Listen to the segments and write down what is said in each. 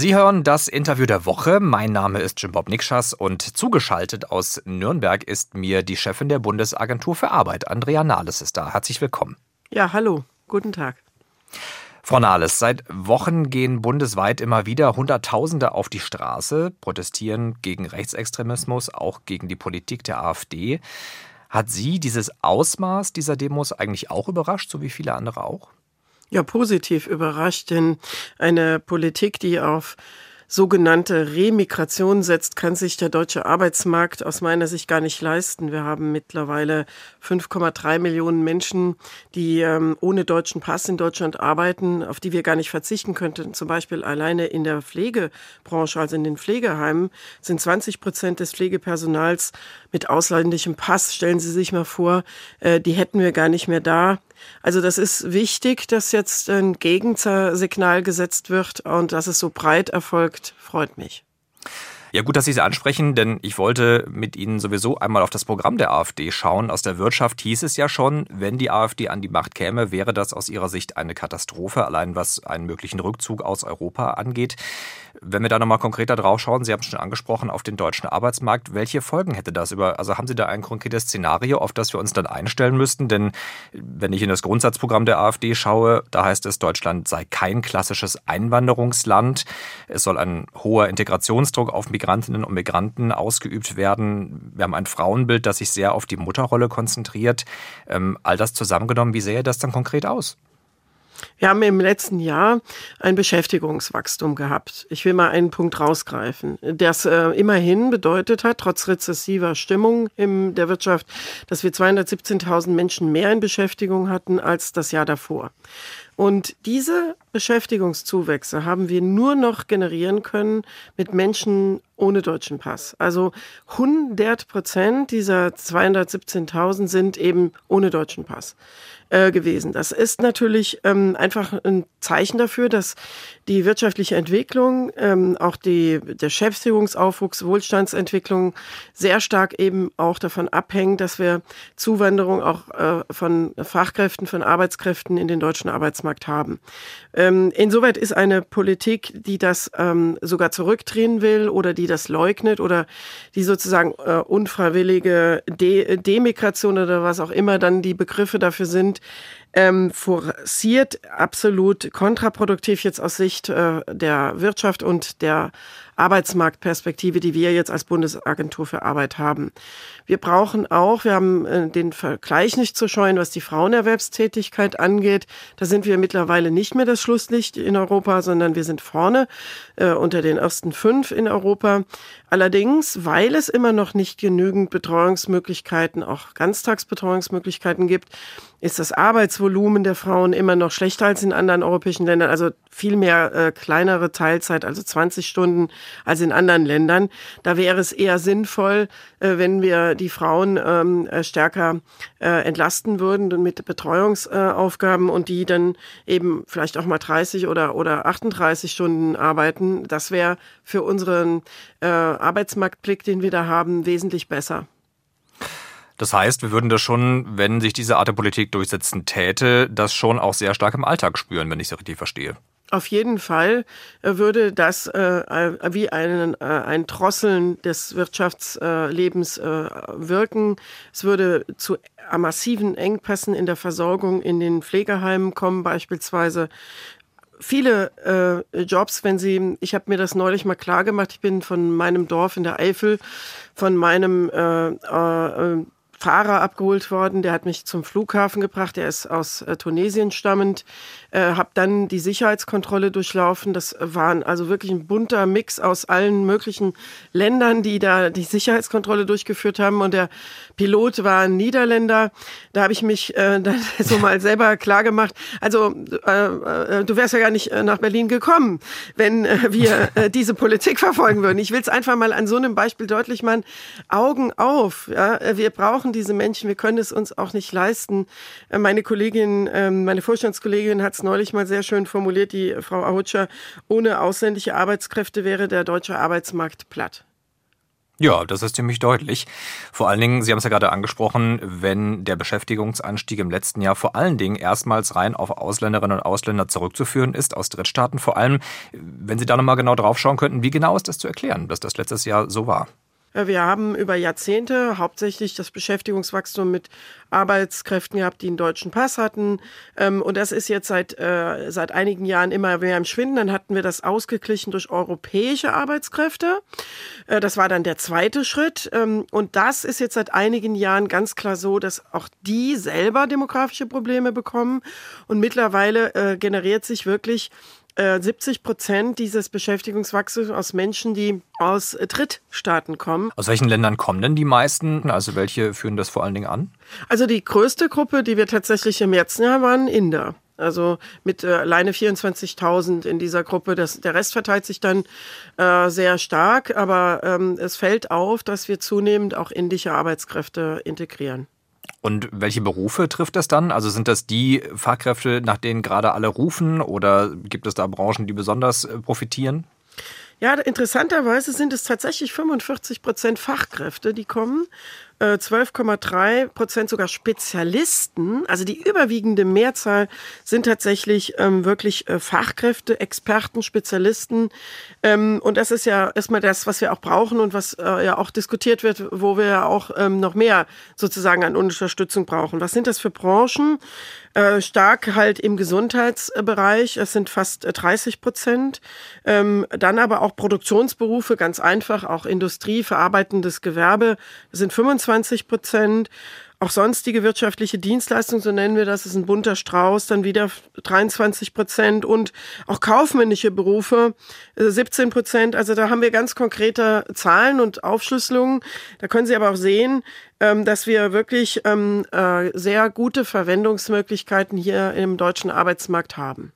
Sie hören das Interview der Woche. Mein Name ist Jim Bob Nikschas und zugeschaltet aus Nürnberg ist mir die Chefin der Bundesagentur für Arbeit, Andrea Nahles, ist da. Herzlich willkommen. Ja, hallo. Guten Tag. Frau Nahles, seit Wochen gehen bundesweit immer wieder Hunderttausende auf die Straße, protestieren gegen Rechtsextremismus, auch gegen die Politik der AfD. Hat Sie dieses Ausmaß dieser Demos eigentlich auch überrascht, so wie viele andere auch? Ja, positiv überrascht, denn eine Politik, die auf sogenannte Remigration setzt, kann sich der deutsche Arbeitsmarkt aus meiner Sicht gar nicht leisten. Wir haben mittlerweile 5,3 Millionen Menschen, die ähm, ohne deutschen Pass in Deutschland arbeiten, auf die wir gar nicht verzichten könnten. Zum Beispiel alleine in der Pflegebranche, also in den Pflegeheimen, sind 20 Prozent des Pflegepersonals mit ausländischem Pass. Stellen Sie sich mal vor, äh, die hätten wir gar nicht mehr da. Also das ist wichtig, dass jetzt ein Gegensignal gesetzt wird und dass es so breit erfolgt, freut mich. Ja, gut, dass Sie es ansprechen, denn ich wollte mit Ihnen sowieso einmal auf das Programm der AfD schauen. Aus der Wirtschaft hieß es ja schon, wenn die AfD an die Macht käme, wäre das aus Ihrer Sicht eine Katastrophe, allein was einen möglichen Rückzug aus Europa angeht. Wenn wir da nochmal konkreter drauf schauen, Sie haben es schon angesprochen, auf den deutschen Arbeitsmarkt, welche Folgen hätte das über, also haben Sie da ein konkretes Szenario, auf das wir uns dann einstellen müssten? Denn wenn ich in das Grundsatzprogramm der AfD schaue, da heißt es, Deutschland sei kein klassisches Einwanderungsland. Es soll ein hoher Integrationsdruck auf Migrantinnen und Migranten ausgeübt werden. Wir haben ein Frauenbild, das sich sehr auf die Mutterrolle konzentriert. Ähm, all das zusammengenommen, wie sähe das dann konkret aus? Wir haben im letzten Jahr ein Beschäftigungswachstum gehabt. Ich will mal einen Punkt rausgreifen, das äh, immerhin bedeutet hat, trotz rezessiver Stimmung in der Wirtschaft, dass wir 217.000 Menschen mehr in Beschäftigung hatten als das Jahr davor. Und diese Beschäftigungszuwächse haben wir nur noch generieren können mit Menschen ohne deutschen Pass. Also 100 Prozent dieser 217.000 sind eben ohne deutschen Pass äh, gewesen. Das ist natürlich ähm, einfach ein Zeichen dafür, dass die wirtschaftliche Entwicklung, ähm, auch die der Beschäftigungsaufwuchs, Wohlstandsentwicklung sehr stark eben auch davon abhängen, dass wir Zuwanderung auch äh, von Fachkräften, von Arbeitskräften in den deutschen Arbeitsmarkt haben. Ähm, insoweit ist eine Politik, die das ähm, sogar zurückdrehen will oder die das leugnet oder die sozusagen äh, unfreiwillige De Demigration oder was auch immer dann die Begriffe dafür sind, ähm, forciert absolut kontraproduktiv jetzt aus Sicht äh, der Wirtschaft und der Arbeitsmarktperspektive, die wir jetzt als Bundesagentur für Arbeit haben. Wir brauchen auch, wir haben äh, den Vergleich nicht zu scheuen, was die Frauenerwerbstätigkeit angeht. Da sind wir mittlerweile nicht mehr das Schlusslicht in Europa, sondern wir sind vorne äh, unter den ersten fünf in Europa. Allerdings, weil es immer noch nicht genügend Betreuungsmöglichkeiten, auch Ganztagsbetreuungsmöglichkeiten gibt, ist das Arbeitsvolumen der Frauen immer noch schlechter als in anderen europäischen Ländern. Also viel mehr äh, kleinere Teilzeit, also 20 Stunden als in anderen Ländern. Da wäre es eher sinnvoll, äh, wenn wir die Frauen ähm, äh, stärker äh, entlasten würden mit Betreuungsaufgaben und die dann eben vielleicht auch mal 30 oder, oder 38 Stunden arbeiten. Das wäre für unseren Arbeitsmarktblick, den wir da haben, wesentlich besser. Das heißt, wir würden das schon, wenn sich diese Art der Politik durchsetzen täte, das schon auch sehr stark im Alltag spüren, wenn ich es richtig verstehe. Auf jeden Fall äh, würde das äh, äh, wie einen, äh, ein Drosseln des Wirtschaftslebens äh, wirken. Es würde zu massiven Engpässen in der Versorgung in den Pflegeheimen kommen beispielsweise. Viele äh, Jobs, wenn Sie, ich habe mir das neulich mal klar gemacht, ich bin von meinem Dorf in der Eifel, von meinem äh, äh, Fahrer abgeholt worden, der hat mich zum Flughafen gebracht, der ist aus äh, Tunesien stammend, äh, habe dann die Sicherheitskontrolle durchlaufen. Das waren also wirklich ein bunter Mix aus allen möglichen Ländern, die da die Sicherheitskontrolle durchgeführt haben. Und der Pilot war ein Niederländer. Da habe ich mich äh, dann so mal selber klar gemacht. Also äh, äh, du wärst ja gar nicht äh, nach Berlin gekommen, wenn äh, wir diese Politik verfolgen würden. Ich will es einfach mal an so einem Beispiel deutlich machen. Augen auf. Ja? Wir brauchen brauchen diese Menschen, wir können es uns auch nicht leisten. Äh, meine Kollegin, ähm, meine Vorstandskollegin hat es neulich mal sehr schön formuliert, die Frau Ahutscher, ohne ausländische Arbeitskräfte wäre der deutsche Arbeitsmarkt platt. Ja, das ist ziemlich deutlich. Vor allen Dingen, Sie haben es ja gerade angesprochen, wenn der Beschäftigungsanstieg im letzten Jahr vor allen Dingen erstmals rein auf Ausländerinnen und Ausländer zurückzuführen ist, aus Drittstaaten vor allem. Wenn Sie da nochmal genau drauf schauen könnten, wie genau ist das zu erklären, dass das letztes Jahr so war? Wir haben über Jahrzehnte hauptsächlich das Beschäftigungswachstum mit Arbeitskräften gehabt, die einen deutschen Pass hatten. Ähm, und das ist jetzt seit, äh, seit einigen Jahren immer mehr im Schwinden. Dann hatten wir das ausgeglichen durch europäische Arbeitskräfte. Äh, das war dann der zweite Schritt. Ähm, und das ist jetzt seit einigen Jahren ganz klar so, dass auch die selber demografische Probleme bekommen. Und mittlerweile äh, generiert sich wirklich 70 äh, Prozent dieses Beschäftigungswachstums aus Menschen, die aus Drittstaaten kommen. Aus welchen Ländern kommen denn die meisten? Also welche führen das vor allen Dingen an? Also die größte Gruppe, die wir tatsächlich im letzten Jahr waren, Inder. Also mit äh, alleine 24.000 in dieser Gruppe. Das, der Rest verteilt sich dann äh, sehr stark, aber ähm, es fällt auf, dass wir zunehmend auch indische Arbeitskräfte integrieren. Und welche Berufe trifft das dann? Also sind das die Fachkräfte, nach denen gerade alle rufen oder gibt es da Branchen, die besonders äh, profitieren? Ja, interessanterweise sind es tatsächlich 45 Prozent Fachkräfte, die kommen 12,3 äh, Prozent sogar Spezialisten. Also die überwiegende Mehrzahl sind tatsächlich ähm, wirklich äh, Fachkräfte, Experten, Spezialisten. Ähm, und das ist ja erstmal das, was wir auch brauchen und was äh, ja auch diskutiert wird, wo wir ja auch ähm, noch mehr sozusagen an Unterstützung brauchen. Was sind das für Branchen? Äh, stark halt im Gesundheitsbereich, es sind fast 30 äh, Prozent. Ähm, dann aber auch Produktionsberufe, ganz einfach, auch Industrie, verarbeitendes Gewerbe, sind 25 Prozent. Auch sonstige wirtschaftliche Dienstleistungen, so nennen wir das, ist ein bunter Strauß, dann wieder 23 Prozent und auch kaufmännische Berufe 17 äh, Prozent. Also da haben wir ganz konkrete Zahlen und Aufschlüsselungen. Da können Sie aber auch sehen, ähm, dass wir wirklich ähm, äh, sehr gute Verwendungsmöglichkeiten hier im deutschen Arbeitsmarkt haben.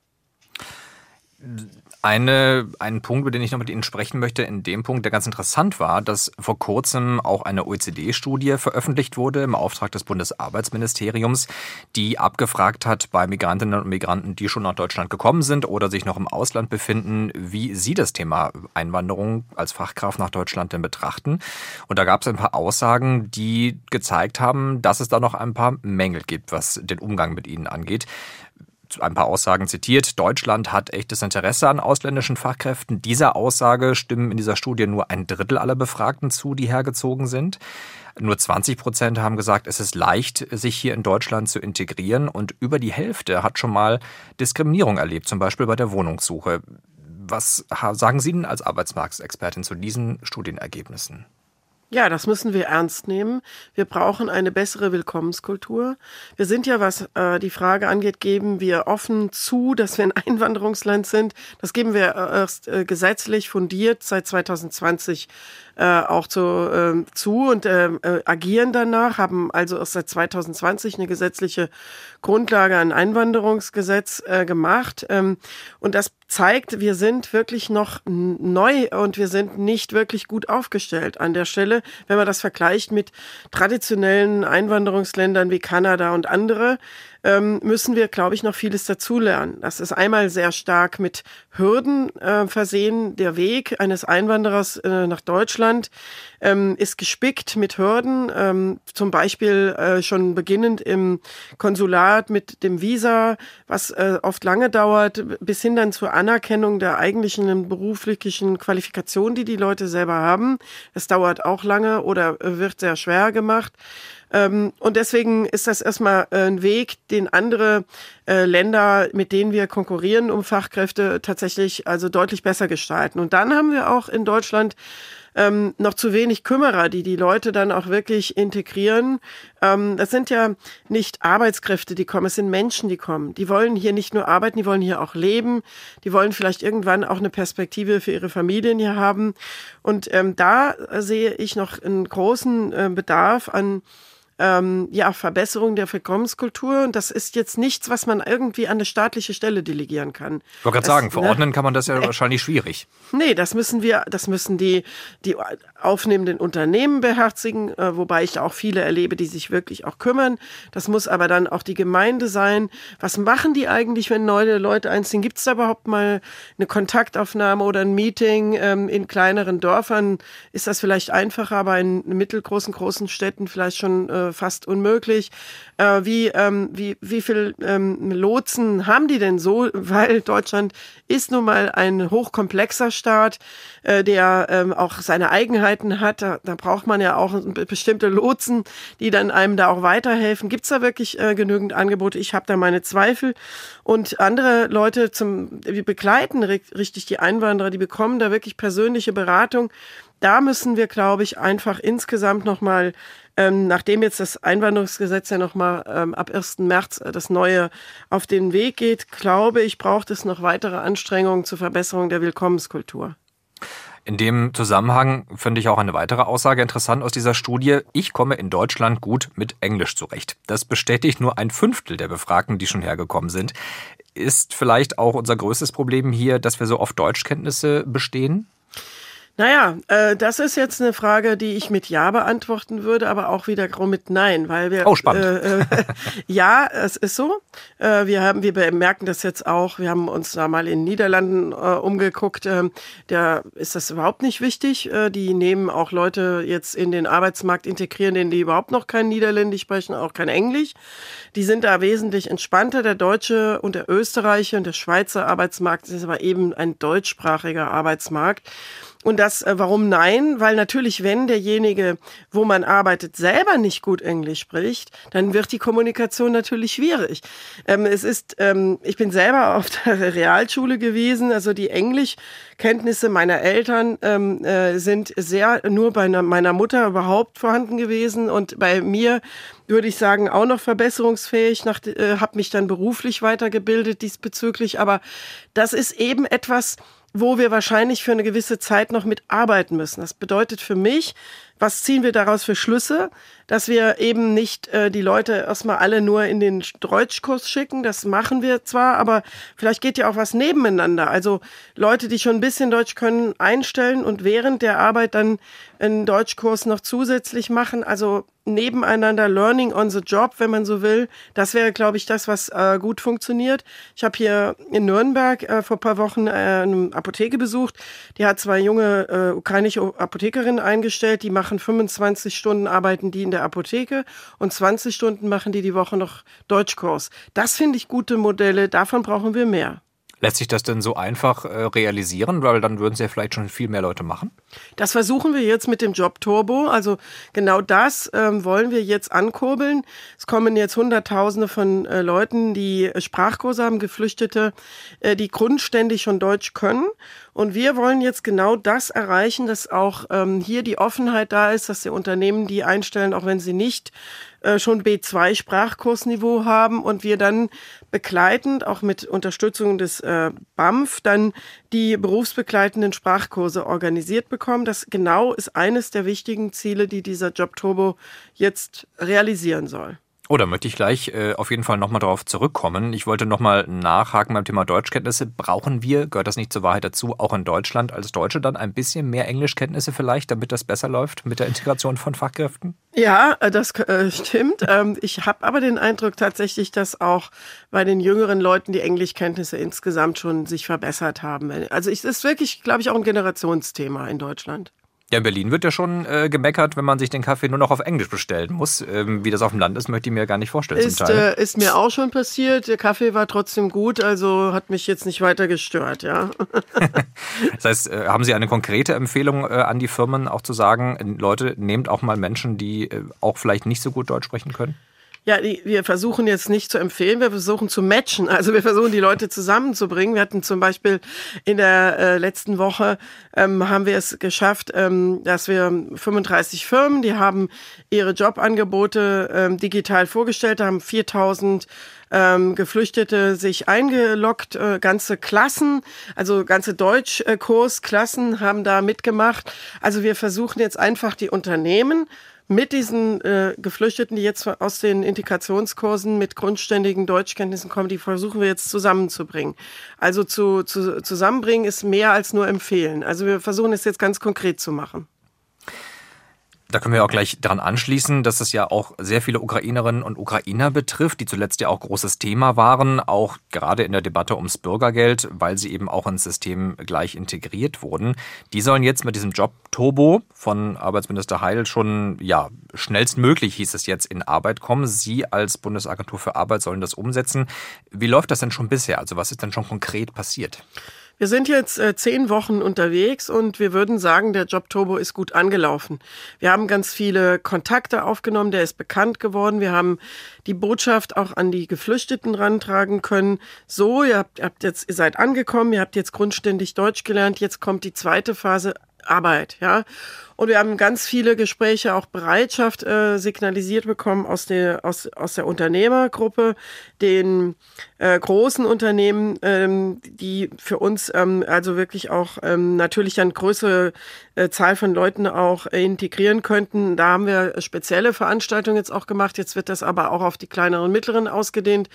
Eine, ein Punkt, über den ich noch mit Ihnen sprechen möchte, in dem Punkt, der ganz interessant war, dass vor kurzem auch eine OECD-Studie veröffentlicht wurde im Auftrag des Bundesarbeitsministeriums, die abgefragt hat bei Migrantinnen und Migranten, die schon nach Deutschland gekommen sind oder sich noch im Ausland befinden, wie sie das Thema Einwanderung als Fachkraft nach Deutschland denn betrachten. Und da gab es ein paar Aussagen, die gezeigt haben, dass es da noch ein paar Mängel gibt, was den Umgang mit ihnen angeht ein paar Aussagen zitiert. Deutschland hat echtes Interesse an ausländischen Fachkräften. Dieser Aussage stimmen in dieser Studie nur ein Drittel aller Befragten zu, die hergezogen sind. Nur 20 Prozent haben gesagt, es ist leicht, sich hier in Deutschland zu integrieren. Und über die Hälfte hat schon mal Diskriminierung erlebt, zum Beispiel bei der Wohnungssuche. Was sagen Sie denn als Arbeitsmarktexpertin zu diesen Studienergebnissen? Ja, das müssen wir ernst nehmen. Wir brauchen eine bessere Willkommenskultur. Wir sind ja, was äh, die Frage angeht, geben wir offen zu, dass wir ein Einwanderungsland sind. Das geben wir äh, erst äh, gesetzlich fundiert seit 2020 äh, auch zu, äh, zu und äh, äh, agieren danach, haben also erst seit 2020 eine gesetzliche Grundlage, ein Einwanderungsgesetz äh, gemacht. Ähm, und das zeigt, wir sind wirklich noch neu und wir sind nicht wirklich gut aufgestellt an der Stelle, wenn man das vergleicht mit traditionellen Einwanderungsländern wie Kanada und andere ähm, müssen wir, glaube ich, noch vieles dazulernen. Das ist einmal sehr stark mit Hürden äh, versehen. Der Weg eines Einwanderers äh, nach Deutschland ähm, ist gespickt mit Hürden, ähm, zum Beispiel äh, schon beginnend im Konsulat mit dem Visa, was äh, oft lange dauert, bis hin dann zur Anerkennung der eigentlichen beruflichen Qualifikation, die die Leute selber haben. Das dauert auch lange oder äh, wird sehr schwer gemacht. Ähm, und deswegen ist das erstmal äh, ein Weg, den andere äh, Länder, mit denen wir konkurrieren um Fachkräfte, tatsächlich also deutlich besser gestalten. Und dann haben wir auch in Deutschland ähm, noch zu wenig Kümmerer, die die Leute dann auch wirklich integrieren. Ähm, das sind ja nicht Arbeitskräfte, die kommen, es sind Menschen, die kommen. Die wollen hier nicht nur arbeiten, die wollen hier auch leben. Die wollen vielleicht irgendwann auch eine Perspektive für ihre Familien hier haben. Und ähm, da sehe ich noch einen großen äh, Bedarf an ähm, ja, Verbesserung der Willkommenskultur. Und das ist jetzt nichts, was man irgendwie an eine staatliche Stelle delegieren kann. Ich wollte gerade sagen, verordnen ne? kann man das ja wahrscheinlich schwierig. Nee, das müssen wir, das müssen die, die aufnehmenden Unternehmen beherzigen, äh, wobei ich auch viele erlebe, die sich wirklich auch kümmern. Das muss aber dann auch die Gemeinde sein. Was machen die eigentlich, wenn neue Leute einziehen? Gibt es da überhaupt mal eine Kontaktaufnahme oder ein Meeting ähm, in kleineren Dörfern? Ist das vielleicht einfacher, aber in mittelgroßen, großen Städten vielleicht schon äh, fast unmöglich? Äh, wie, ähm, wie, wie viel ähm, Lotsen haben die denn so? Weil Deutschland ist nun mal ein hochkomplexer Staat, äh, der ähm, auch seine Eigenheiten hat. Da, da braucht man ja auch bestimmte Lotsen, die dann einem da auch weiterhelfen. Gibt es da wirklich äh, genügend Angebote? Ich habe da meine Zweifel. Und andere Leute zum, die begleiten richtig die Einwanderer, die bekommen da wirklich persönliche Beratung. Da müssen wir, glaube ich, einfach insgesamt nochmal ähm, nachdem jetzt das Einwanderungsgesetz ja nochmal ähm, ab 1. März äh, das neue auf den Weg geht, glaube ich, braucht es noch weitere Anstrengungen zur Verbesserung der Willkommenskultur. In dem Zusammenhang finde ich auch eine weitere Aussage interessant aus dieser Studie. Ich komme in Deutschland gut mit Englisch zurecht. Das bestätigt nur ein Fünftel der Befragten, die schon hergekommen sind. Ist vielleicht auch unser größtes Problem hier, dass wir so oft Deutschkenntnisse bestehen? Naja, äh, das ist jetzt eine Frage, die ich mit Ja beantworten würde, aber auch wiederum mit Nein, weil wir. Oh, spannend. Äh, äh, ja, es ist so. Äh, wir haben, wir bemerken das jetzt auch. Wir haben uns da mal in den Niederlanden äh, umgeguckt. Äh, da ist das überhaupt nicht wichtig. Äh, die nehmen auch Leute jetzt in den Arbeitsmarkt integrieren, denen die überhaupt noch kein Niederländisch sprechen, auch kein Englisch. Die sind da wesentlich entspannter. Der deutsche und der österreichische und der Schweizer Arbeitsmarkt ist aber eben ein deutschsprachiger Arbeitsmarkt. Und das, äh, warum nein? Weil natürlich, wenn derjenige, wo man arbeitet, selber nicht gut Englisch spricht, dann wird die Kommunikation natürlich schwierig. Ähm, es ist, ähm, ich bin selber auf der Realschule gewesen, also die Englischkenntnisse meiner Eltern ähm, äh, sind sehr nur bei meiner Mutter überhaupt vorhanden gewesen und bei mir würde ich sagen, auch noch verbesserungsfähig, nach, äh, habe mich dann beruflich weitergebildet diesbezüglich, aber das ist eben etwas, wo wir wahrscheinlich für eine gewisse Zeit noch mitarbeiten müssen. Das bedeutet für mich, was ziehen wir daraus für Schlüsse? Dass wir eben nicht äh, die Leute erstmal alle nur in den Deutschkurs schicken. Das machen wir zwar, aber vielleicht geht ja auch was nebeneinander. Also Leute, die schon ein bisschen Deutsch können, einstellen und während der Arbeit dann einen Deutschkurs noch zusätzlich machen. Also nebeneinander Learning on the Job, wenn man so will. Das wäre, glaube ich, das, was äh, gut funktioniert. Ich habe hier in Nürnberg äh, vor paar Wochen äh, eine Apotheke besucht. Die hat zwei junge äh, ukrainische Apothekerinnen eingestellt. Die machen 25 Stunden arbeiten die in der Apotheke und 20 Stunden machen die die Woche noch Deutschkurs. Das finde ich gute Modelle. Davon brauchen wir mehr. Lässt sich das denn so einfach äh, realisieren, weil dann würden es ja vielleicht schon viel mehr Leute machen? Das versuchen wir jetzt mit dem Job Turbo. Also genau das ähm, wollen wir jetzt ankurbeln. Es kommen jetzt Hunderttausende von äh, Leuten, die Sprachkurse haben, Geflüchtete, äh, die grundständig schon Deutsch können. Und wir wollen jetzt genau das erreichen, dass auch ähm, hier die Offenheit da ist, dass die Unternehmen die einstellen, auch wenn sie nicht äh, schon B2 Sprachkursniveau haben und wir dann begleitend, auch mit Unterstützung des äh, BAMF, dann die berufsbegleitenden Sprachkurse organisiert bekommen. Das genau ist eines der wichtigen Ziele, die dieser Job Turbo jetzt realisieren soll. Oh, da möchte ich gleich äh, auf jeden Fall nochmal darauf zurückkommen. Ich wollte nochmal nachhaken beim Thema Deutschkenntnisse. Brauchen wir, gehört das nicht zur Wahrheit dazu, auch in Deutschland als Deutsche dann ein bisschen mehr Englischkenntnisse vielleicht, damit das besser läuft mit der Integration von Fachkräften? Ja, äh, das äh, stimmt. Ähm, ich habe aber den Eindruck tatsächlich, dass auch bei den jüngeren Leuten die Englischkenntnisse insgesamt schon sich verbessert haben. Also es ist wirklich, glaube ich, auch ein Generationsthema in Deutschland. Ja, in Berlin wird ja schon äh, gemeckert, wenn man sich den Kaffee nur noch auf Englisch bestellen muss. Ähm, wie das auf dem Land ist, möchte ich mir gar nicht vorstellen. Ist. Äh, ist mir auch schon passiert. Der Kaffee war trotzdem gut, also hat mich jetzt nicht weiter gestört, ja. das heißt, äh, haben Sie eine konkrete Empfehlung äh, an die Firmen, auch zu sagen, Leute, nehmt auch mal Menschen, die äh, auch vielleicht nicht so gut Deutsch sprechen können? Ja, die, wir versuchen jetzt nicht zu empfehlen, wir versuchen zu matchen. Also wir versuchen die Leute zusammenzubringen. Wir hatten zum Beispiel in der äh, letzten Woche ähm, haben wir es geschafft, ähm, dass wir 35 Firmen, die haben ihre Jobangebote ähm, digital vorgestellt, haben 4000 ähm, Geflüchtete sich eingeloggt, äh, ganze Klassen, also ganze Deutschkursklassen haben da mitgemacht. Also wir versuchen jetzt einfach die Unternehmen mit diesen äh, Geflüchteten, die jetzt aus den Integrationskursen mit grundständigen Deutschkenntnissen kommen, die versuchen wir jetzt zusammenzubringen. Also zu, zu, zusammenbringen ist mehr als nur empfehlen. Also wir versuchen es jetzt ganz konkret zu machen. Da können wir auch gleich daran anschließen, dass es ja auch sehr viele Ukrainerinnen und Ukrainer betrifft, die zuletzt ja auch großes Thema waren, auch gerade in der Debatte ums Bürgergeld, weil sie eben auch ins System gleich integriert wurden. Die sollen jetzt mit diesem Job Turbo von Arbeitsminister Heil schon, ja, schnellstmöglich hieß es jetzt in Arbeit kommen. Sie als Bundesagentur für Arbeit sollen das umsetzen. Wie läuft das denn schon bisher? Also was ist denn schon konkret passiert? Wir sind jetzt äh, zehn Wochen unterwegs und wir würden sagen, der Job Turbo ist gut angelaufen. Wir haben ganz viele Kontakte aufgenommen, der ist bekannt geworden. Wir haben die Botschaft auch an die Geflüchteten rantragen können. So, ihr habt, ihr habt jetzt, ihr seid angekommen, ihr habt jetzt grundständig Deutsch gelernt, jetzt kommt die zweite Phase Arbeit, ja. Und wir haben ganz viele Gespräche, auch Bereitschaft äh, signalisiert bekommen aus der, aus, aus der Unternehmergruppe, den äh, großen Unternehmen, ähm, die für uns ähm, also wirklich auch ähm, natürlich eine größere äh, Zahl von Leuten auch integrieren könnten. Da haben wir spezielle Veranstaltungen jetzt auch gemacht. Jetzt wird das aber auch auf die kleineren und mittleren ausgedehnt.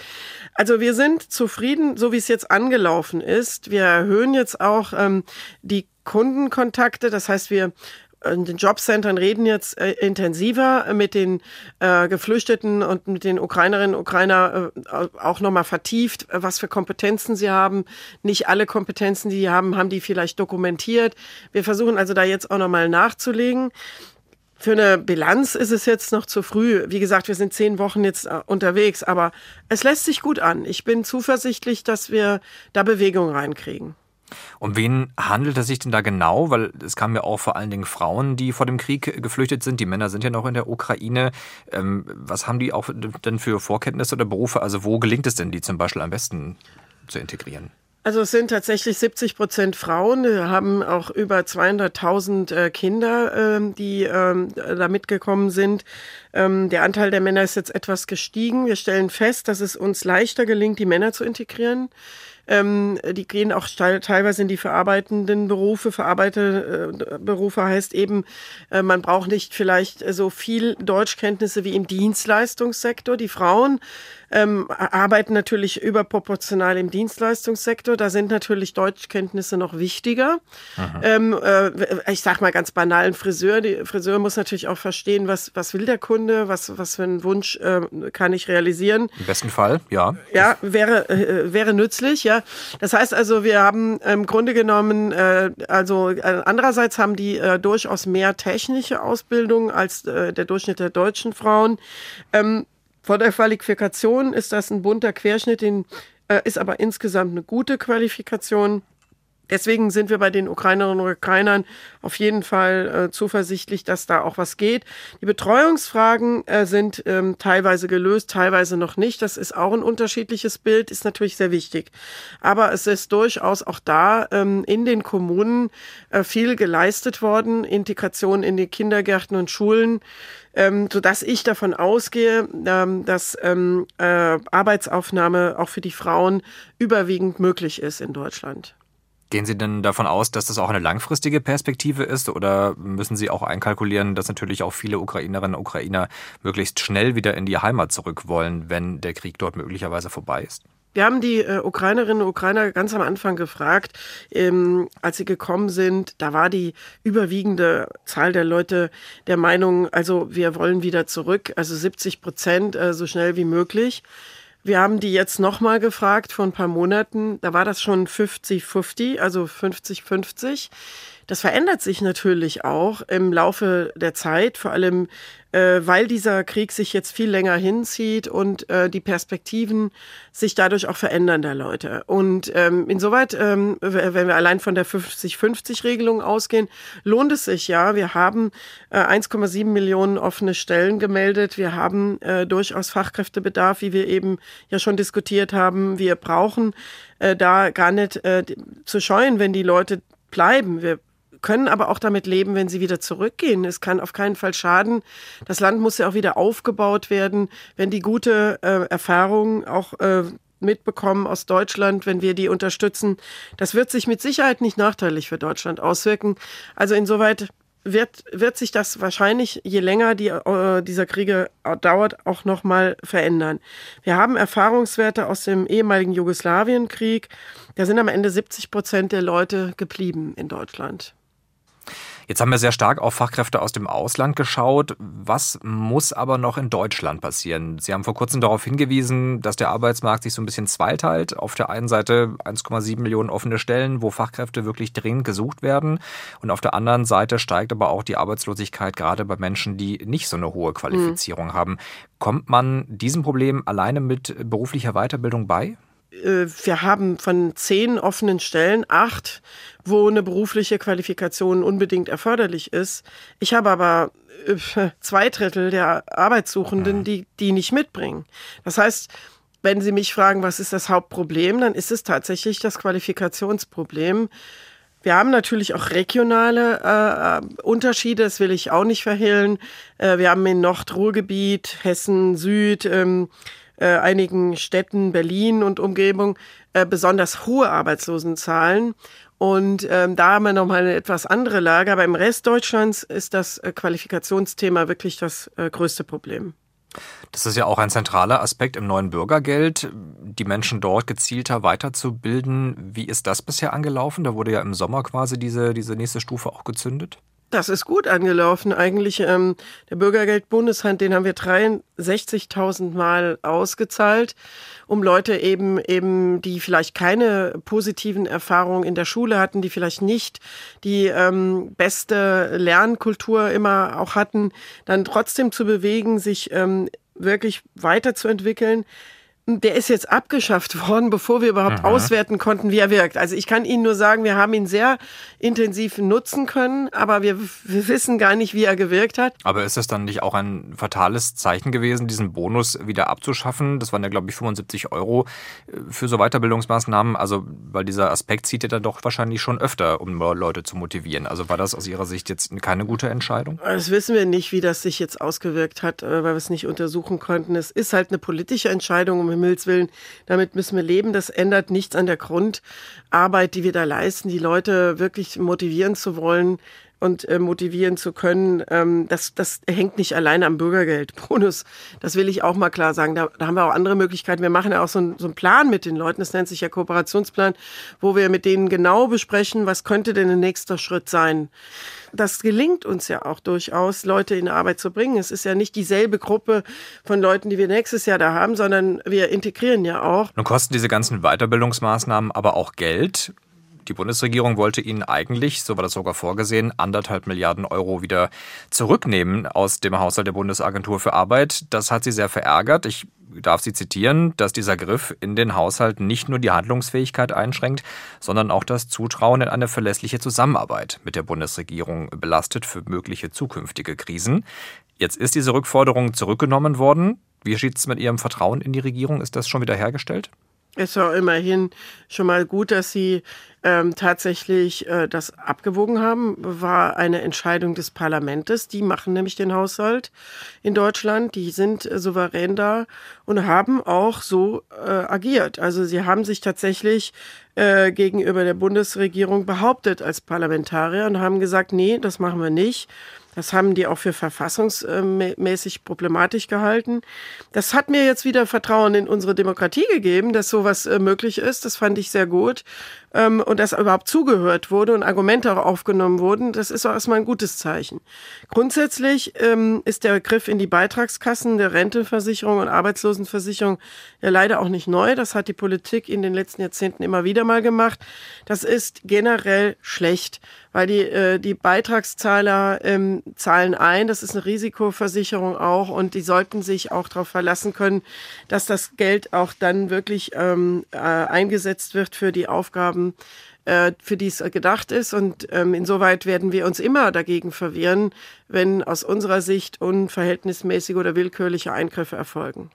Also wir sind zufrieden, so wie es jetzt angelaufen ist. Wir erhöhen jetzt auch ähm, die Kundenkontakte. Das heißt, wir in den Jobcentern reden jetzt äh, intensiver mit den äh, Geflüchteten und mit den Ukrainerinnen und Ukrainer äh, auch nochmal vertieft, was für Kompetenzen sie haben. Nicht alle Kompetenzen, die sie haben, haben die vielleicht dokumentiert. Wir versuchen also da jetzt auch nochmal nachzulegen. Für eine Bilanz ist es jetzt noch zu früh. Wie gesagt, wir sind zehn Wochen jetzt äh, unterwegs, aber es lässt sich gut an. Ich bin zuversichtlich, dass wir da Bewegung reinkriegen. Um wen handelt es sich denn da genau? Weil es kamen ja auch vor allen Dingen Frauen, die vor dem Krieg geflüchtet sind. Die Männer sind ja noch in der Ukraine. Ähm, was haben die auch denn für Vorkenntnisse oder Berufe? Also wo gelingt es denn, die zum Beispiel am besten zu integrieren? Also es sind tatsächlich 70 Prozent Frauen. Wir haben auch über 200.000 äh, Kinder, ähm, die ähm, da mitgekommen sind. Der Anteil der Männer ist jetzt etwas gestiegen. Wir stellen fest, dass es uns leichter gelingt, die Männer zu integrieren. Ähm, die gehen auch teilweise in die verarbeitenden Berufe. Verarbeiterberufe heißt eben, äh, man braucht nicht vielleicht so viel Deutschkenntnisse wie im Dienstleistungssektor. Die Frauen ähm, arbeiten natürlich überproportional im Dienstleistungssektor. Da sind natürlich Deutschkenntnisse noch wichtiger. Ähm, äh, ich sag mal ganz banal, ein Friseur. Die Friseur muss natürlich auch verstehen, was, was will der Kunde, was, was für einen Wunsch äh, kann ich realisieren. Im besten Fall, ja. Ja, wäre, äh, wäre nützlich, ja. Das heißt also, wir haben im Grunde genommen, äh, also äh, andererseits haben die äh, durchaus mehr technische Ausbildung als äh, der Durchschnitt der deutschen Frauen. Ähm, von der Qualifikation ist das ein bunter Querschnitt, den, äh, ist aber insgesamt eine gute Qualifikation. Deswegen sind wir bei den Ukrainerinnen und Ukrainern auf jeden Fall äh, zuversichtlich, dass da auch was geht. Die Betreuungsfragen äh, sind ähm, teilweise gelöst, teilweise noch nicht. Das ist auch ein unterschiedliches Bild, ist natürlich sehr wichtig. Aber es ist durchaus auch da ähm, in den Kommunen äh, viel geleistet worden. Integration in die Kindergärten und Schulen ähm, sodass ich davon ausgehe, ähm, dass ähm, äh, Arbeitsaufnahme auch für die Frauen überwiegend möglich ist in Deutschland. Gehen Sie denn davon aus, dass das auch eine langfristige Perspektive ist oder müssen Sie auch einkalkulieren, dass natürlich auch viele Ukrainerinnen und Ukrainer möglichst schnell wieder in die Heimat zurück wollen, wenn der Krieg dort möglicherweise vorbei ist? Wir haben die äh, Ukrainerinnen und Ukrainer ganz am Anfang gefragt, ähm, als sie gekommen sind. Da war die überwiegende Zahl der Leute der Meinung, also wir wollen wieder zurück, also 70 Prozent äh, so schnell wie möglich. Wir haben die jetzt nochmal gefragt vor ein paar Monaten. Da war das schon 50-50, also 50-50. Das verändert sich natürlich auch im Laufe der Zeit, vor allem äh, weil dieser Krieg sich jetzt viel länger hinzieht und äh, die Perspektiven sich dadurch auch verändern der Leute. Und ähm, insoweit, ähm, wenn wir allein von der 50-50-Regelung ausgehen, lohnt es sich ja. Wir haben äh, 1,7 Millionen offene Stellen gemeldet. Wir haben äh, durchaus Fachkräftebedarf, wie wir eben ja schon diskutiert haben. Wir brauchen äh, da gar nicht äh, zu scheuen, wenn die Leute bleiben. Wir können aber auch damit leben, wenn sie wieder zurückgehen. Es kann auf keinen Fall schaden. Das Land muss ja auch wieder aufgebaut werden, wenn die gute äh, Erfahrung auch äh, mitbekommen aus Deutschland, wenn wir die unterstützen. Das wird sich mit Sicherheit nicht nachteilig für Deutschland auswirken. Also insoweit wird, wird sich das wahrscheinlich, je länger die, äh, dieser Kriege dauert, auch nochmal verändern. Wir haben Erfahrungswerte aus dem ehemaligen Jugoslawienkrieg. Da sind am Ende 70 Prozent der Leute geblieben in Deutschland. Jetzt haben wir sehr stark auf Fachkräfte aus dem Ausland geschaut. Was muss aber noch in Deutschland passieren? Sie haben vor kurzem darauf hingewiesen, dass der Arbeitsmarkt sich so ein bisschen zweiteilt. Auf der einen Seite 1,7 Millionen offene Stellen, wo Fachkräfte wirklich dringend gesucht werden. Und auf der anderen Seite steigt aber auch die Arbeitslosigkeit gerade bei Menschen, die nicht so eine hohe Qualifizierung mhm. haben. Kommt man diesem Problem alleine mit beruflicher Weiterbildung bei? Äh, wir haben von zehn offenen Stellen acht, wo eine berufliche Qualifikation unbedingt erforderlich ist. Ich habe aber äh, zwei Drittel der Arbeitssuchenden, die die nicht mitbringen. Das heißt, wenn Sie mich fragen, was ist das Hauptproblem, dann ist es tatsächlich das Qualifikationsproblem. Wir haben natürlich auch regionale äh, Unterschiede, das will ich auch nicht verhehlen. Äh, wir haben in Nordruhrgebiet, Hessen, Süd, ähm, äh, einigen Städten, Berlin und Umgebung, äh, besonders hohe Arbeitslosenzahlen. Und ähm, da haben wir nochmal eine etwas andere Lage. Aber im Rest Deutschlands ist das äh, Qualifikationsthema wirklich das äh, größte Problem. Das ist ja auch ein zentraler Aspekt im neuen Bürgergeld, die Menschen dort gezielter weiterzubilden. Wie ist das bisher angelaufen? Da wurde ja im Sommer quasi diese, diese nächste Stufe auch gezündet. Das ist gut angelaufen. Eigentlich ähm, der Bürgergeldbundeshand, den haben wir 63.000 Mal ausgezahlt, um Leute eben eben, die vielleicht keine positiven Erfahrungen in der Schule hatten, die vielleicht nicht die ähm, beste Lernkultur immer auch hatten, dann trotzdem zu bewegen, sich ähm, wirklich weiterzuentwickeln der ist jetzt abgeschafft worden, bevor wir überhaupt mhm. auswerten konnten, wie er wirkt. Also ich kann Ihnen nur sagen, wir haben ihn sehr intensiv nutzen können, aber wir, wir wissen gar nicht, wie er gewirkt hat. Aber ist es dann nicht auch ein fatales Zeichen gewesen, diesen Bonus wieder abzuschaffen? Das waren ja, glaube ich, 75 Euro äh, für so Weiterbildungsmaßnahmen. Also, weil dieser Aspekt zieht ja dann doch wahrscheinlich schon öfter, um Leute zu motivieren. Also war das aus Ihrer Sicht jetzt keine gute Entscheidung? Das wissen wir nicht, wie das sich jetzt ausgewirkt hat, äh, weil wir es nicht untersuchen konnten. Es ist halt eine politische Entscheidung, um Himmels Willen, damit müssen wir leben. Das ändert nichts an der Grundarbeit, die wir da leisten, die Leute wirklich motivieren zu wollen, und äh, motivieren zu können, ähm, das, das hängt nicht alleine am Bürgergeldbonus. Das will ich auch mal klar sagen. Da, da haben wir auch andere Möglichkeiten. Wir machen ja auch so, ein, so einen Plan mit den Leuten. Das nennt sich ja Kooperationsplan, wo wir mit denen genau besprechen, was könnte denn ein nächster Schritt sein. Das gelingt uns ja auch durchaus, Leute in Arbeit zu bringen. Es ist ja nicht dieselbe Gruppe von Leuten, die wir nächstes Jahr da haben, sondern wir integrieren ja auch. Nun kosten diese ganzen Weiterbildungsmaßnahmen aber auch Geld. Die Bundesregierung wollte ihnen eigentlich, so war das sogar vorgesehen, anderthalb Milliarden Euro wieder zurücknehmen aus dem Haushalt der Bundesagentur für Arbeit. Das hat sie sehr verärgert. Ich darf sie zitieren, dass dieser Griff in den Haushalt nicht nur die Handlungsfähigkeit einschränkt, sondern auch das Zutrauen in eine verlässliche Zusammenarbeit mit der Bundesregierung belastet für mögliche zukünftige Krisen. Jetzt ist diese Rückforderung zurückgenommen worden. Wie steht es mit Ihrem Vertrauen in die Regierung? Ist das schon wieder hergestellt? Es war immerhin schon mal gut, dass sie ähm, tatsächlich äh, das abgewogen haben. War eine Entscheidung des Parlaments. Die machen nämlich den Haushalt in Deutschland. Die sind äh, souverän da und haben auch so äh, agiert. Also sie haben sich tatsächlich äh, gegenüber der Bundesregierung behauptet als Parlamentarier und haben gesagt, nee, das machen wir nicht. Das haben die auch für verfassungsmäßig problematisch gehalten. Das hat mir jetzt wieder Vertrauen in unsere Demokratie gegeben, dass sowas äh, möglich ist. Das fand ich sehr gut ähm, und dass überhaupt zugehört wurde und Argumente auch aufgenommen wurden, das ist auch erstmal ein gutes Zeichen. Grundsätzlich ähm, ist der Griff in die Beitragskassen der Rentenversicherung und Arbeitslosenversicherung ja leider auch nicht neu. Das hat die Politik in den letzten Jahrzehnten immer wieder mal gemacht. Das ist generell schlecht, weil die, äh, die Beitragszahler ähm, zahlen ein. Das ist eine Risikoversicherung auch und die sollten sich auch darauf verlassen können, dass das Geld auch dann wirklich ähm, äh, eingesetzt wird für die Aufgaben, äh, für die es gedacht ist. Und ähm, insoweit werden wir uns immer dagegen verwehren, wenn aus unserer Sicht unverhältnismäßige oder willkürliche Eingriffe erfolgen.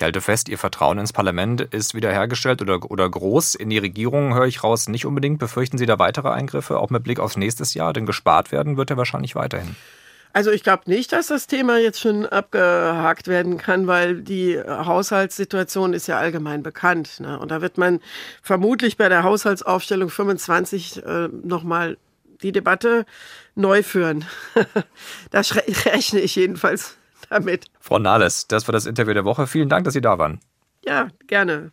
Ich halte fest, Ihr Vertrauen ins Parlament ist wiederhergestellt oder, oder groß. In die Regierung höre ich raus nicht unbedingt. Befürchten Sie da weitere Eingriffe, auch mit Blick aufs nächste Jahr? Denn gespart werden wird er wahrscheinlich weiterhin. Also ich glaube nicht, dass das Thema jetzt schon abgehakt werden kann, weil die Haushaltssituation ist ja allgemein bekannt. Ne? Und da wird man vermutlich bei der Haushaltsaufstellung 25 äh, nochmal die Debatte neu führen. da rechne ich jedenfalls damit. Frau Nahles, das war das Interview der Woche. Vielen Dank, dass Sie da waren. Ja, gerne.